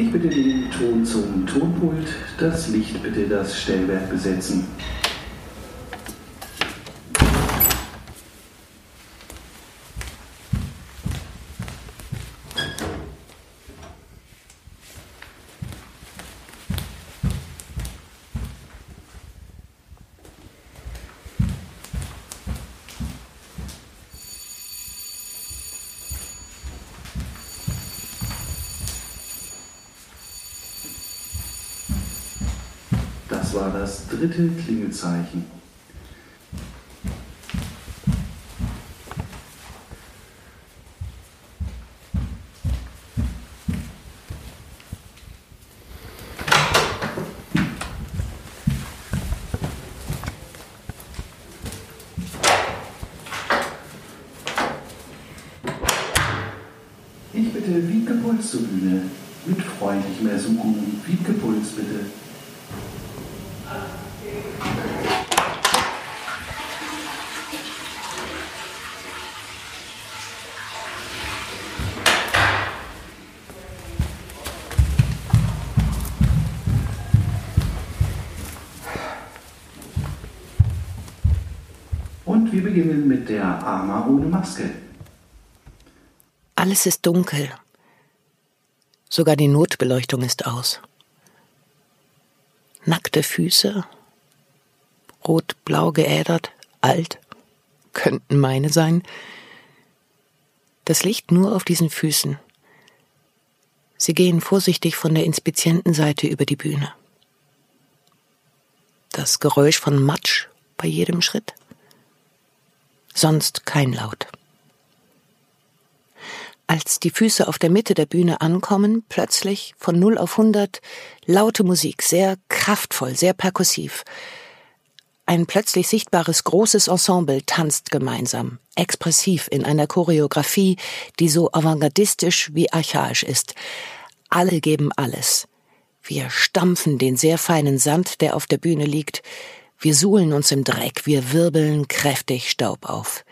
Ich bitte den Ton zum Tonpult, das Licht bitte das Stellwerk besetzen. Das war das dritte Klingelzeichen. Ich bitte Wiebke Puls zur Bühne. Mit freundlichem Ersuchen. Wiebke Puls bitte. Wir beginnen mit der Arma ohne Maske. Alles ist dunkel. Sogar die Notbeleuchtung ist aus. Nackte Füße, rot-blau geädert, alt, könnten meine sein. Das Licht nur auf diesen Füßen. Sie gehen vorsichtig von der Inspizientenseite über die Bühne. Das Geräusch von Matsch bei jedem Schritt. Sonst kein Laut. Als die Füße auf der Mitte der Bühne ankommen, plötzlich von 0 auf 100 laute Musik, sehr kraftvoll, sehr perkussiv. Ein plötzlich sichtbares großes Ensemble tanzt gemeinsam, expressiv in einer Choreografie, die so avantgardistisch wie archaisch ist. Alle geben alles. Wir stampfen den sehr feinen Sand, der auf der Bühne liegt. Wir suhlen uns im Dreck, wir wirbeln kräftig Staub auf.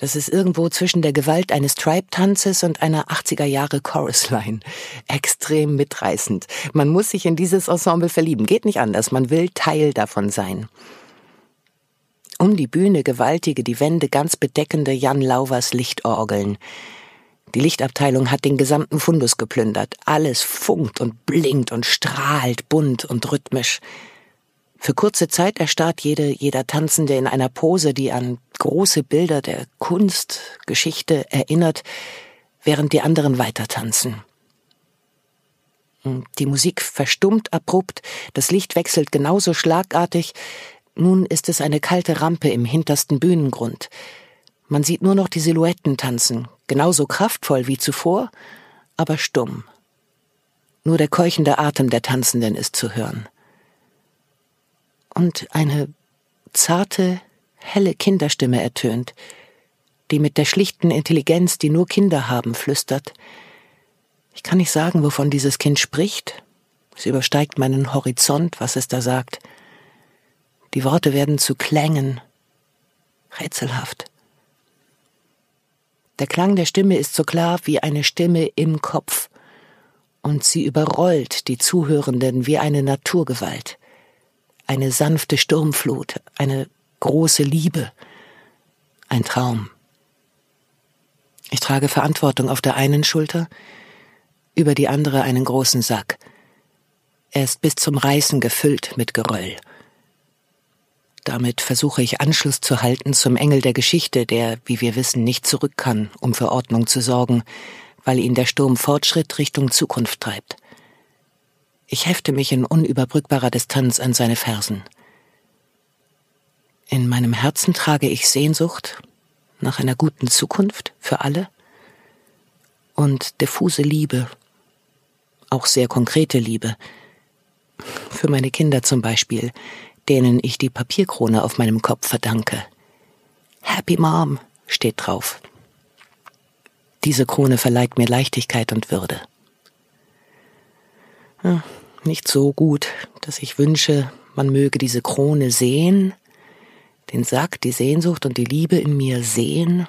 Das ist irgendwo zwischen der Gewalt eines Tribe-Tanzes und einer 80er Jahre Chorusline. Extrem mitreißend. Man muss sich in dieses Ensemble verlieben. Geht nicht anders. Man will Teil davon sein. Um die Bühne gewaltige, die Wände ganz bedeckende Jan Lauvers Lichtorgeln. Die Lichtabteilung hat den gesamten Fundus geplündert. Alles funkt und blinkt und strahlt bunt und rhythmisch. Für kurze Zeit erstarrt jede, jeder Tanzende in einer Pose, die an große Bilder der Kunst, Geschichte erinnert, während die anderen weiter tanzen. Die Musik verstummt abrupt, das Licht wechselt genauso schlagartig, nun ist es eine kalte Rampe im hintersten Bühnengrund. Man sieht nur noch die Silhouetten tanzen, genauso kraftvoll wie zuvor, aber stumm. Nur der keuchende Atem der Tanzenden ist zu hören und eine zarte, helle Kinderstimme ertönt, die mit der schlichten Intelligenz, die nur Kinder haben, flüstert. Ich kann nicht sagen, wovon dieses Kind spricht. Es übersteigt meinen Horizont, was es da sagt. Die Worte werden zu Klängen. Rätselhaft. Der Klang der Stimme ist so klar wie eine Stimme im Kopf, und sie überrollt die Zuhörenden wie eine Naturgewalt eine sanfte Sturmflut, eine große Liebe, ein Traum. Ich trage Verantwortung auf der einen Schulter, über die andere einen großen Sack. Er ist bis zum Reißen gefüllt mit Geröll. Damit versuche ich Anschluss zu halten zum Engel der Geschichte, der, wie wir wissen, nicht zurück kann, um für Ordnung zu sorgen, weil ihn der Sturm Fortschritt Richtung Zukunft treibt. Ich hefte mich in unüberbrückbarer Distanz an seine Fersen. In meinem Herzen trage ich Sehnsucht nach einer guten Zukunft für alle und diffuse Liebe, auch sehr konkrete Liebe, für meine Kinder zum Beispiel, denen ich die Papierkrone auf meinem Kopf verdanke. Happy Mom steht drauf. Diese Krone verleiht mir Leichtigkeit und Würde. Nicht so gut, dass ich wünsche, man möge diese Krone sehen, den Sack, die Sehnsucht und die Liebe in mir sehen.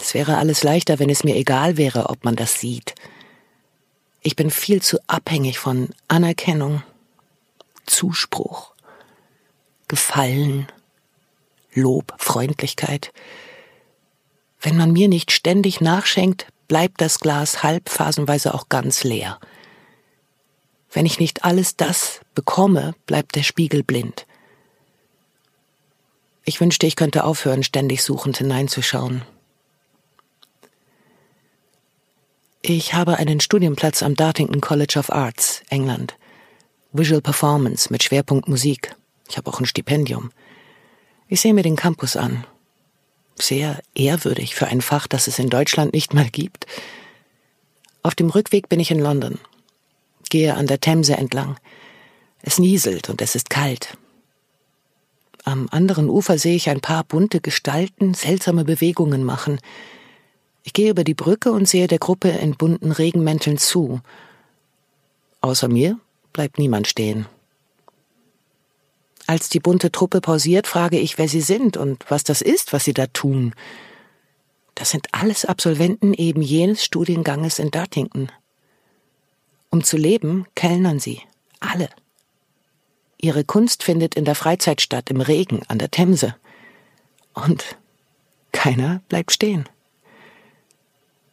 Es wäre alles leichter, wenn es mir egal wäre, ob man das sieht. Ich bin viel zu abhängig von Anerkennung, Zuspruch, Gefallen, Lob, Freundlichkeit. Wenn man mir nicht ständig nachschenkt, bleibt das Glas halb, phasenweise auch ganz leer. Wenn ich nicht alles das bekomme, bleibt der Spiegel blind. Ich wünschte, ich könnte aufhören, ständig suchend hineinzuschauen. Ich habe einen Studienplatz am Dartington College of Arts, England. Visual Performance mit Schwerpunkt Musik. Ich habe auch ein Stipendium. Ich sehe mir den Campus an. Sehr ehrwürdig für ein Fach, das es in Deutschland nicht mal gibt. Auf dem Rückweg bin ich in London. Gehe an der Themse entlang. Es nieselt und es ist kalt. Am anderen Ufer sehe ich ein paar bunte Gestalten seltsame Bewegungen machen. Ich gehe über die Brücke und sehe der Gruppe in bunten Regenmänteln zu. Außer mir bleibt niemand stehen. Als die bunte Truppe pausiert, frage ich, wer sie sind und was das ist, was sie da tun. Das sind alles Absolventen eben jenes Studienganges in Dartington. Um zu leben, kellnern sie. Alle. Ihre Kunst findet in der Freizeit statt, im Regen, an der Themse. Und keiner bleibt stehen.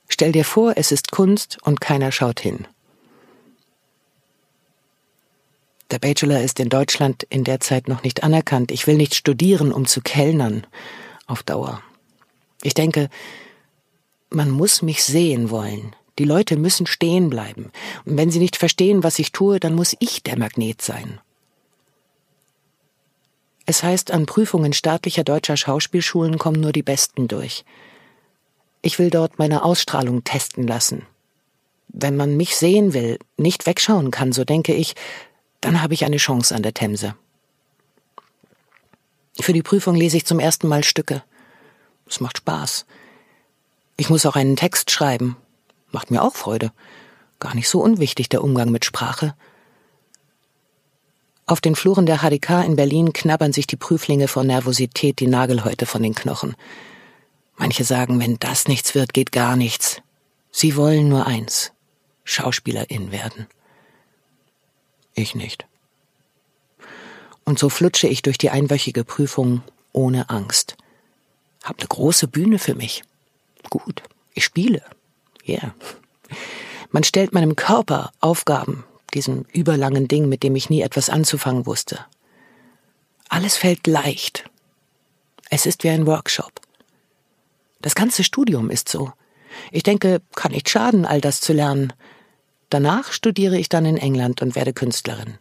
Stell dir vor, es ist Kunst und keiner schaut hin. Der Bachelor ist in Deutschland in der Zeit noch nicht anerkannt. Ich will nicht studieren, um zu kellnern auf Dauer. Ich denke, man muss mich sehen wollen. Die Leute müssen stehen bleiben. Und wenn sie nicht verstehen, was ich tue, dann muss ich der Magnet sein. Es heißt, an Prüfungen staatlicher deutscher Schauspielschulen kommen nur die Besten durch. Ich will dort meine Ausstrahlung testen lassen. Wenn man mich sehen will, nicht wegschauen kann, so denke ich, dann habe ich eine Chance an der Themse. Für die Prüfung lese ich zum ersten Mal Stücke. Es macht Spaß. Ich muss auch einen Text schreiben. Macht mir auch Freude. Gar nicht so unwichtig der Umgang mit Sprache. Auf den Fluren der HDK in Berlin knabbern sich die Prüflinge vor Nervosität die Nagelhäute von den Knochen. Manche sagen, wenn das nichts wird, geht gar nichts. Sie wollen nur eins. Schauspielerin werden. Ich nicht. Und so flutsche ich durch die einwöchige Prüfung ohne Angst. Hab eine große Bühne für mich. Gut, ich spiele. Yeah. Man stellt meinem Körper Aufgaben, diesem überlangen Ding, mit dem ich nie etwas anzufangen wusste. Alles fällt leicht. Es ist wie ein Workshop. Das ganze Studium ist so. Ich denke, kann nicht schaden, all das zu lernen. Danach studiere ich dann in England und werde Künstlerin.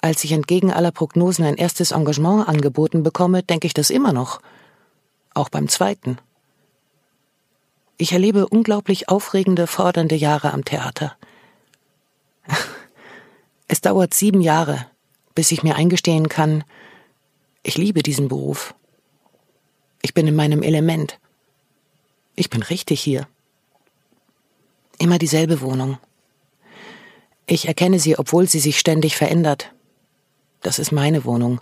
Als ich entgegen aller Prognosen ein erstes Engagement angeboten bekomme, denke ich das immer noch. Auch beim zweiten. Ich erlebe unglaublich aufregende, fordernde Jahre am Theater. Es dauert sieben Jahre, bis ich mir eingestehen kann, ich liebe diesen Beruf. Ich bin in meinem Element. Ich bin richtig hier. Immer dieselbe Wohnung. Ich erkenne sie, obwohl sie sich ständig verändert. Das ist meine Wohnung.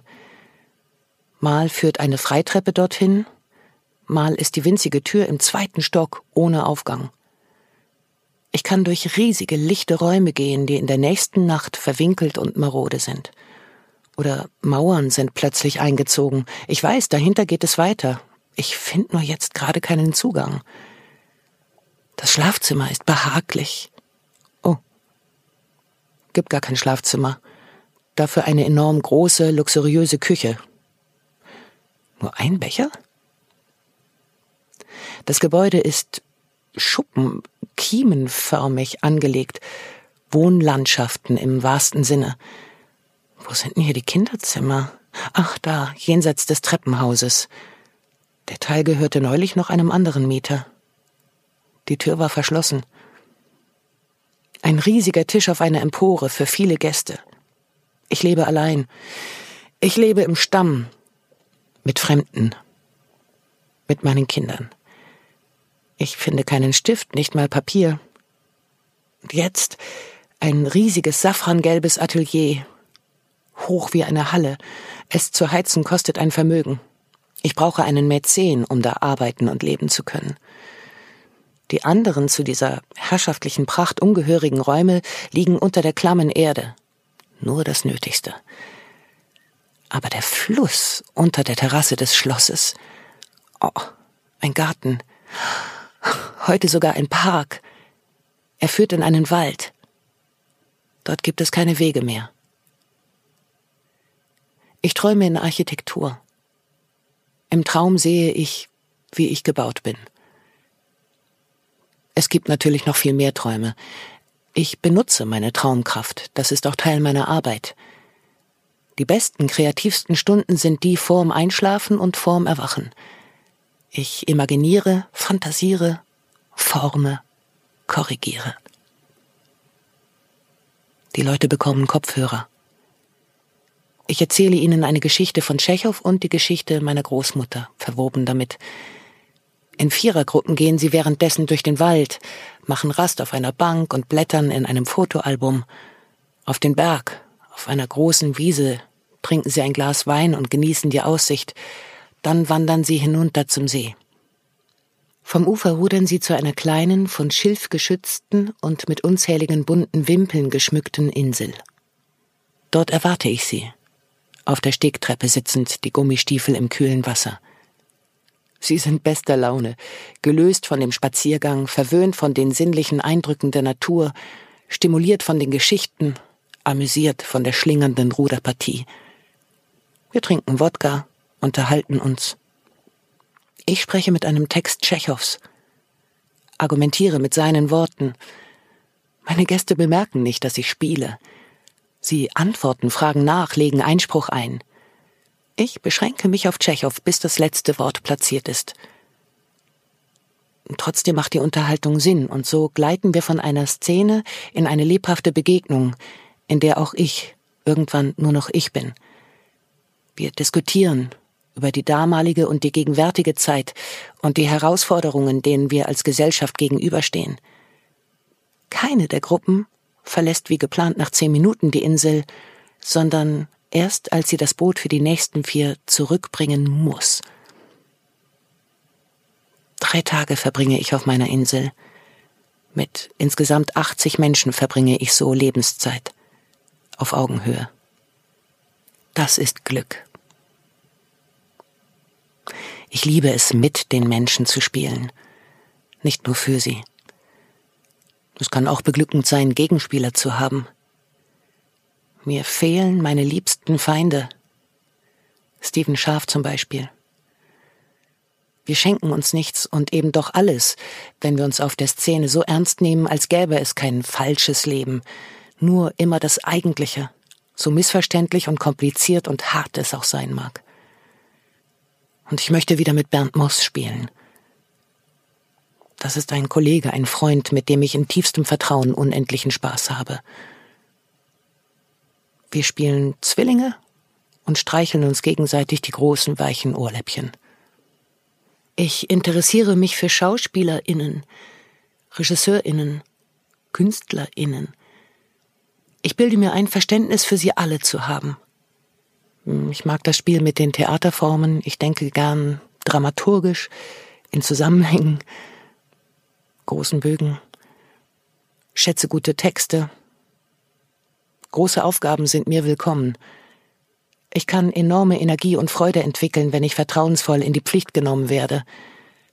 Mal führt eine Freitreppe dorthin, mal ist die winzige Tür im zweiten Stock ohne Aufgang. Ich kann durch riesige, lichte Räume gehen, die in der nächsten Nacht verwinkelt und marode sind. Oder Mauern sind plötzlich eingezogen. Ich weiß, dahinter geht es weiter, ich finde nur jetzt gerade keinen Zugang. Das Schlafzimmer ist behaglich. Oh. Gibt gar kein Schlafzimmer. Dafür eine enorm große, luxuriöse Küche. Nur ein Becher? Das Gebäude ist Schuppen, kiemenförmig angelegt. Wohnlandschaften im wahrsten Sinne. Wo sind denn hier die Kinderzimmer? Ach, da, jenseits des Treppenhauses. Der Teil gehörte neulich noch einem anderen Mieter. Die Tür war verschlossen. Ein riesiger Tisch auf einer Empore für viele Gäste. Ich lebe allein. Ich lebe im Stamm. Mit Fremden. Mit meinen Kindern. Ich finde keinen Stift, nicht mal Papier. Und jetzt ein riesiges safrangelbes Atelier. Hoch wie eine Halle. Es zu heizen kostet ein Vermögen. Ich brauche einen Mäzen, um da arbeiten und leben zu können. Die anderen zu dieser herrschaftlichen Pracht ungehörigen Räume liegen unter der klammen Erde. Nur das Nötigste. Aber der Fluss unter der Terrasse des Schlosses. Oh, ein Garten. Heute sogar ein Park. Er führt in einen Wald. Dort gibt es keine Wege mehr. Ich träume in Architektur. Im Traum sehe ich, wie ich gebaut bin. Es gibt natürlich noch viel mehr Träume. Ich benutze meine Traumkraft, das ist auch Teil meiner Arbeit. Die besten, kreativsten Stunden sind die vorm Einschlafen und vorm Erwachen. Ich imaginiere, fantasiere, forme, korrigiere. Die Leute bekommen Kopfhörer. Ich erzähle ihnen eine Geschichte von Tschechow und die Geschichte meiner Großmutter, verwoben damit. In Vierergruppen gehen sie währenddessen durch den Wald, machen Rast auf einer Bank und blättern in einem Fotoalbum. Auf den Berg, auf einer großen Wiese, trinken sie ein Glas Wein und genießen die Aussicht. Dann wandern sie hinunter zum See. Vom Ufer rudern sie zu einer kleinen, von Schilf geschützten und mit unzähligen bunten Wimpeln geschmückten Insel. Dort erwarte ich sie, auf der Stegtreppe sitzend, die Gummistiefel im kühlen Wasser. Sie sind bester Laune, gelöst von dem Spaziergang, verwöhnt von den sinnlichen Eindrücken der Natur, stimuliert von den Geschichten, amüsiert von der schlingernden Ruderpartie. Wir trinken Wodka, unterhalten uns. Ich spreche mit einem Text Tschechows, argumentiere mit seinen Worten. Meine Gäste bemerken nicht, dass ich spiele. Sie antworten, fragen nach, legen Einspruch ein. Ich beschränke mich auf Tschechow, bis das letzte Wort platziert ist. Trotzdem macht die Unterhaltung Sinn, und so gleiten wir von einer Szene in eine lebhafte Begegnung, in der auch ich irgendwann nur noch ich bin. Wir diskutieren über die damalige und die gegenwärtige Zeit und die Herausforderungen, denen wir als Gesellschaft gegenüberstehen. Keine der Gruppen verlässt wie geplant nach zehn Minuten die Insel, sondern erst als sie das Boot für die nächsten vier zurückbringen muss. Drei Tage verbringe ich auf meiner Insel. Mit insgesamt 80 Menschen verbringe ich so Lebenszeit. Auf Augenhöhe. Das ist Glück. Ich liebe es, mit den Menschen zu spielen. Nicht nur für sie. Es kann auch beglückend sein, Gegenspieler zu haben. Mir fehlen meine liebsten Feinde. Stephen Schaaf zum Beispiel. Wir schenken uns nichts und eben doch alles, wenn wir uns auf der Szene so ernst nehmen, als gäbe es kein falsches Leben, nur immer das Eigentliche, so missverständlich und kompliziert und hart es auch sein mag. Und ich möchte wieder mit Bernd Moss spielen. Das ist ein Kollege, ein Freund, mit dem ich in tiefstem Vertrauen unendlichen Spaß habe. Wir spielen Zwillinge und streicheln uns gegenseitig die großen weichen Ohrläppchen. Ich interessiere mich für Schauspielerinnen, Regisseurinnen, Künstlerinnen. Ich bilde mir ein, Verständnis für sie alle zu haben. Ich mag das Spiel mit den Theaterformen. Ich denke gern dramaturgisch, in Zusammenhängen großen Bögen, schätze gute Texte. Große Aufgaben sind mir willkommen. Ich kann enorme Energie und Freude entwickeln, wenn ich vertrauensvoll in die Pflicht genommen werde.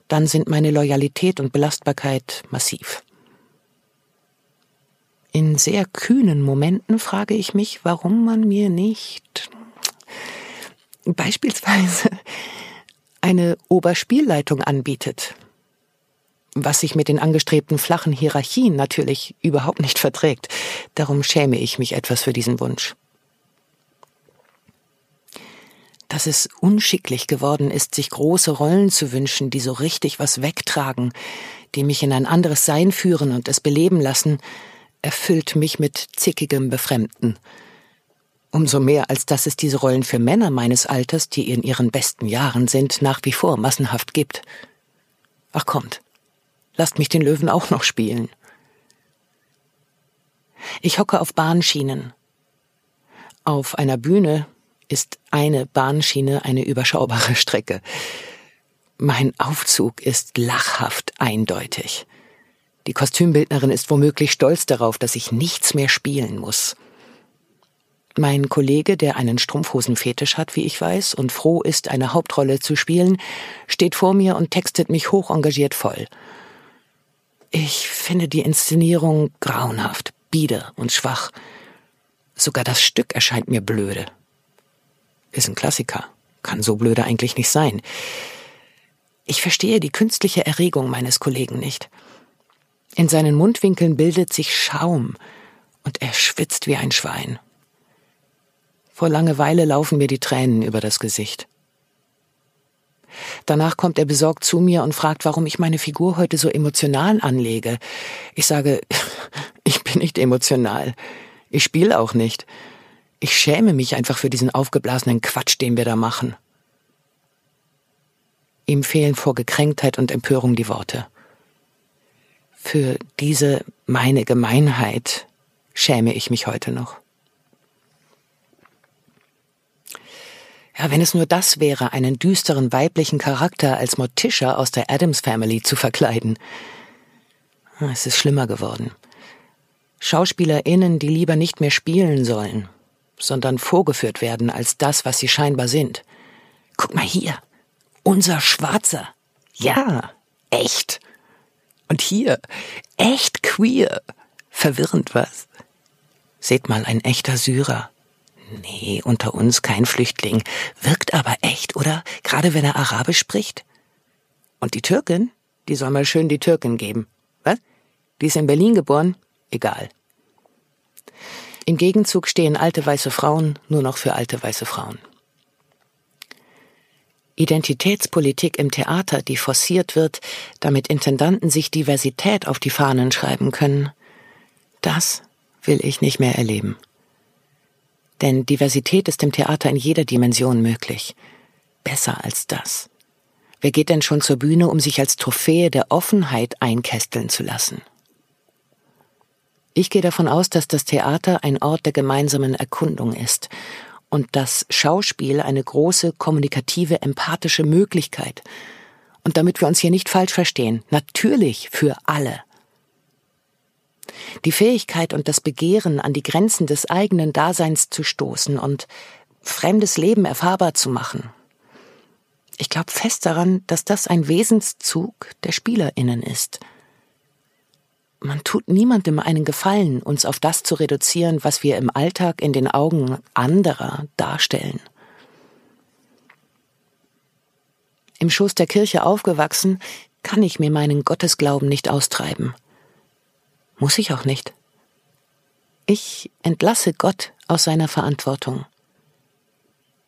Dann sind meine Loyalität und Belastbarkeit massiv. In sehr kühnen Momenten frage ich mich, warum man mir nicht beispielsweise eine Oberspielleitung anbietet was sich mit den angestrebten flachen Hierarchien natürlich überhaupt nicht verträgt. Darum schäme ich mich etwas für diesen Wunsch. Dass es unschicklich geworden ist, sich große Rollen zu wünschen, die so richtig was wegtragen, die mich in ein anderes Sein führen und es beleben lassen, erfüllt mich mit zickigem Befremden. Umso mehr, als dass es diese Rollen für Männer meines Alters, die in ihren besten Jahren sind, nach wie vor massenhaft gibt. Ach kommt, Lasst mich den Löwen auch noch spielen. Ich hocke auf Bahnschienen. Auf einer Bühne ist eine Bahnschiene eine überschaubare Strecke. Mein Aufzug ist lachhaft eindeutig. Die Kostümbildnerin ist womöglich stolz darauf, dass ich nichts mehr spielen muss. Mein Kollege, der einen Strumpfhosenfetisch hat, wie ich weiß, und froh ist, eine Hauptrolle zu spielen, steht vor mir und textet mich hoch engagiert voll. Ich finde die Inszenierung grauenhaft, bieder und schwach. Sogar das Stück erscheint mir blöde. Ist ein Klassiker. Kann so blöde eigentlich nicht sein. Ich verstehe die künstliche Erregung meines Kollegen nicht. In seinen Mundwinkeln bildet sich Schaum und er schwitzt wie ein Schwein. Vor Langeweile laufen mir die Tränen über das Gesicht. Danach kommt er besorgt zu mir und fragt, warum ich meine Figur heute so emotional anlege. Ich sage, ich bin nicht emotional. Ich spiele auch nicht. Ich schäme mich einfach für diesen aufgeblasenen Quatsch, den wir da machen. Ihm fehlen vor Gekränktheit und Empörung die Worte. Für diese meine Gemeinheit schäme ich mich heute noch. Ja, wenn es nur das wäre, einen düsteren weiblichen Charakter als Morticia aus der Adams Family zu verkleiden. Ah, es ist schlimmer geworden. SchauspielerInnen, die lieber nicht mehr spielen sollen, sondern vorgeführt werden als das, was sie scheinbar sind. Guck mal hier. Unser Schwarzer. Ja, echt. Und hier, echt queer. Verwirrend was? Seht mal, ein echter Syrer. Nee, unter uns kein Flüchtling. Wirkt aber echt, oder? Gerade wenn er Arabisch spricht. Und die Türkin? Die soll mal schön die Türkin geben. Was? Die ist in Berlin geboren? Egal. Im Gegenzug stehen alte weiße Frauen nur noch für alte weiße Frauen. Identitätspolitik im Theater, die forciert wird, damit Intendanten sich Diversität auf die Fahnen schreiben können, das will ich nicht mehr erleben. Denn Diversität ist im Theater in jeder Dimension möglich. Besser als das. Wer geht denn schon zur Bühne, um sich als Trophäe der Offenheit einkästeln zu lassen? Ich gehe davon aus, dass das Theater ein Ort der gemeinsamen Erkundung ist und das Schauspiel eine große kommunikative, empathische Möglichkeit. Und damit wir uns hier nicht falsch verstehen, natürlich für alle. Die Fähigkeit und das Begehren, an die Grenzen des eigenen Daseins zu stoßen und fremdes Leben erfahrbar zu machen. Ich glaube fest daran, dass das ein Wesenszug der Spielerinnen ist. Man tut niemandem einen Gefallen, uns auf das zu reduzieren, was wir im Alltag in den Augen anderer darstellen. Im Schoß der Kirche aufgewachsen, kann ich mir meinen Gottesglauben nicht austreiben. Muss ich auch nicht. Ich entlasse Gott aus seiner Verantwortung.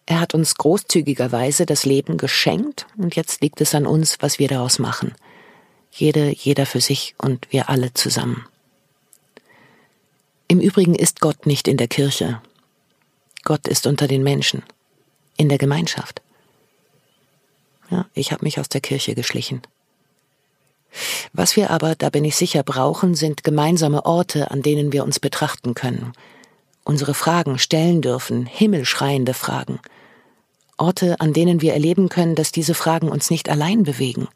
Er hat uns großzügigerweise das Leben geschenkt und jetzt liegt es an uns, was wir daraus machen. Jede, jeder für sich und wir alle zusammen. Im Übrigen ist Gott nicht in der Kirche. Gott ist unter den Menschen, in der Gemeinschaft. Ja, ich habe mich aus der Kirche geschlichen. Was wir aber, da bin ich sicher, brauchen, sind gemeinsame Orte, an denen wir uns betrachten können, unsere Fragen stellen dürfen, himmelschreiende Fragen, Orte, an denen wir erleben können, dass diese Fragen uns nicht allein bewegen,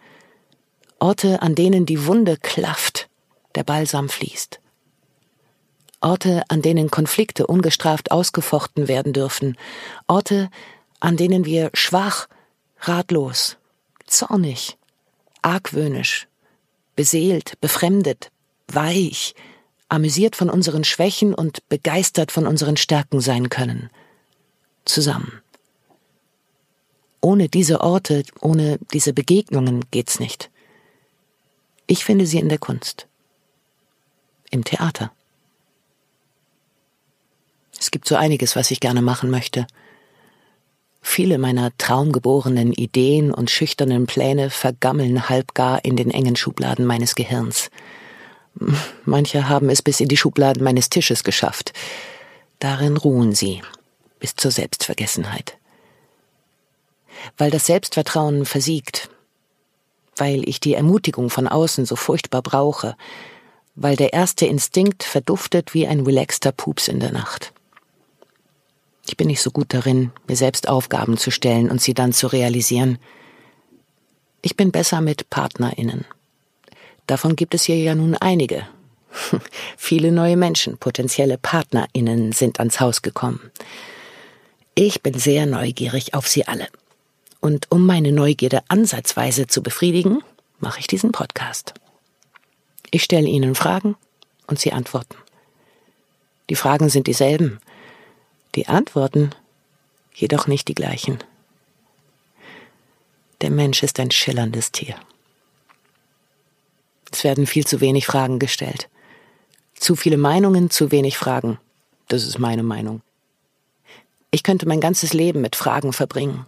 Orte, an denen die Wunde klafft, der Balsam fließt. Orte, an denen Konflikte ungestraft ausgefochten werden dürfen. Orte, an denen wir schwach, ratlos, zornig, argwöhnisch, beseelt, befremdet, weich, amüsiert von unseren Schwächen und begeistert von unseren Stärken sein können. Zusammen. Ohne diese Orte, ohne diese Begegnungen geht's nicht. Ich finde sie in der Kunst. Im Theater. Es gibt so einiges, was ich gerne machen möchte. Viele meiner traumgeborenen Ideen und schüchternen Pläne vergammeln halbgar in den engen Schubladen meines Gehirns. Manche haben es bis in die Schubladen meines Tisches geschafft. Darin ruhen sie, bis zur Selbstvergessenheit. Weil das Selbstvertrauen versiegt, weil ich die Ermutigung von außen so furchtbar brauche, weil der erste Instinkt verduftet wie ein relaxter Pups in der Nacht. Ich bin nicht so gut darin, mir selbst Aufgaben zu stellen und sie dann zu realisieren. Ich bin besser mit Partnerinnen. Davon gibt es hier ja nun einige. Viele neue Menschen, potenzielle PartnerInnen sind ans Haus gekommen. Ich bin sehr neugierig auf sie alle. Und um meine Neugierde ansatzweise zu befriedigen, mache ich diesen Podcast. Ich stelle Ihnen Fragen und Sie antworten. Die Fragen sind dieselben, die Antworten jedoch nicht die gleichen. Der Mensch ist ein schillerndes Tier. Es werden viel zu wenig Fragen gestellt. Zu viele Meinungen, zu wenig Fragen. Das ist meine Meinung. Ich könnte mein ganzes Leben mit Fragen verbringen.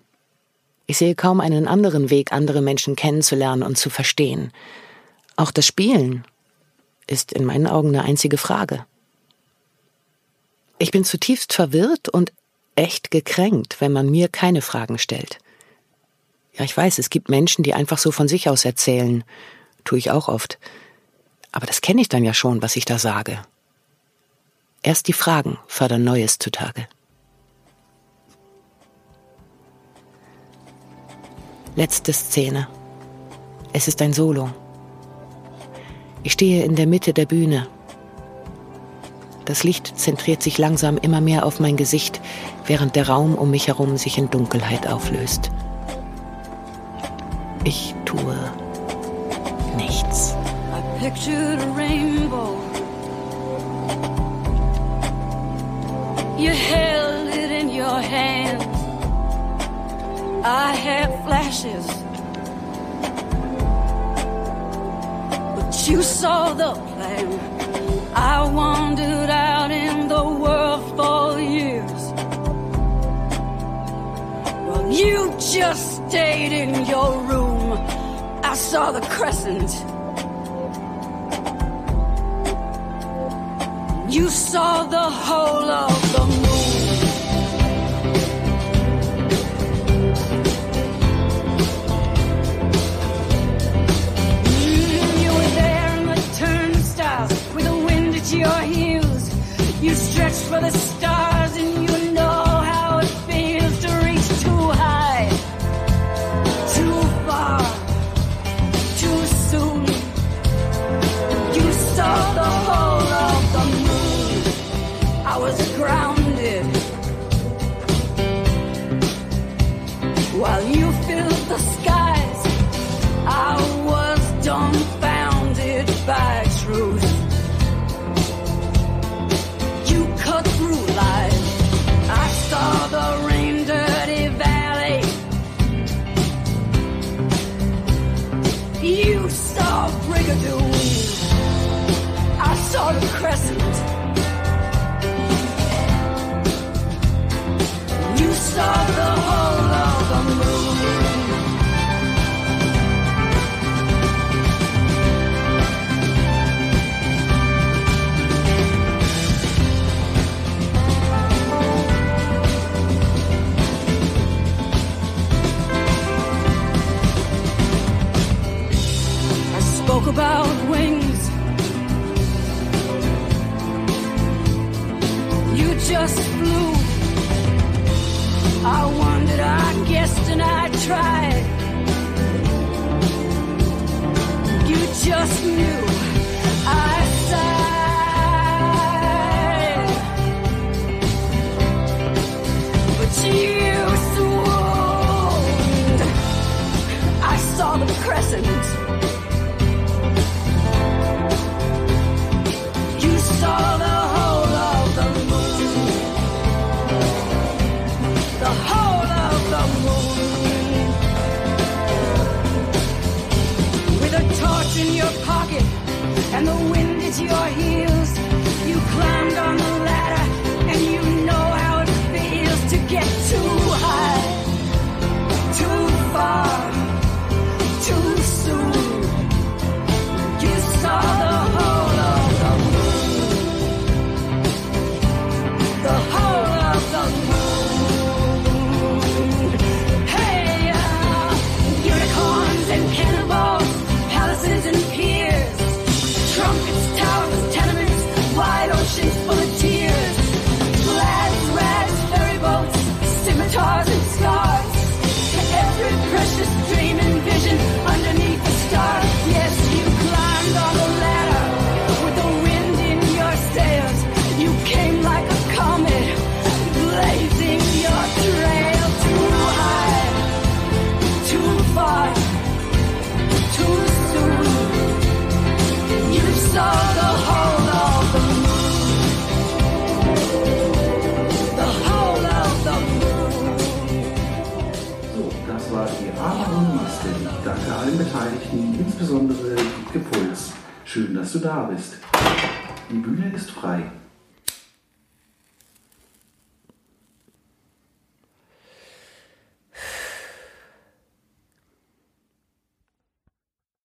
Ich sehe kaum einen anderen Weg, andere Menschen kennenzulernen und zu verstehen. Auch das Spielen ist in meinen Augen eine einzige Frage. Ich bin zutiefst verwirrt und echt gekränkt, wenn man mir keine Fragen stellt. Ja, ich weiß, es gibt Menschen, die einfach so von sich aus erzählen. Tue ich auch oft. Aber das kenne ich dann ja schon, was ich da sage. Erst die Fragen fördern Neues zutage. Letzte Szene. Es ist ein Solo. Ich stehe in der Mitte der Bühne. Das Licht zentriert sich langsam immer mehr auf mein Gesicht, während der Raum um mich herum sich in Dunkelheit auflöst. Ich tue nichts. I pictured a rainbow. You held it in your hand. I had flashes. But you saw the plan. I wandered out in the world for years. Well, you just stayed in your room. I saw the crescent. You saw the whole of the moon. You stretch for the stars and the wind at your heels, you climbed on the besondere Impuls. Schön, dass du da bist. Die Bühne ist frei.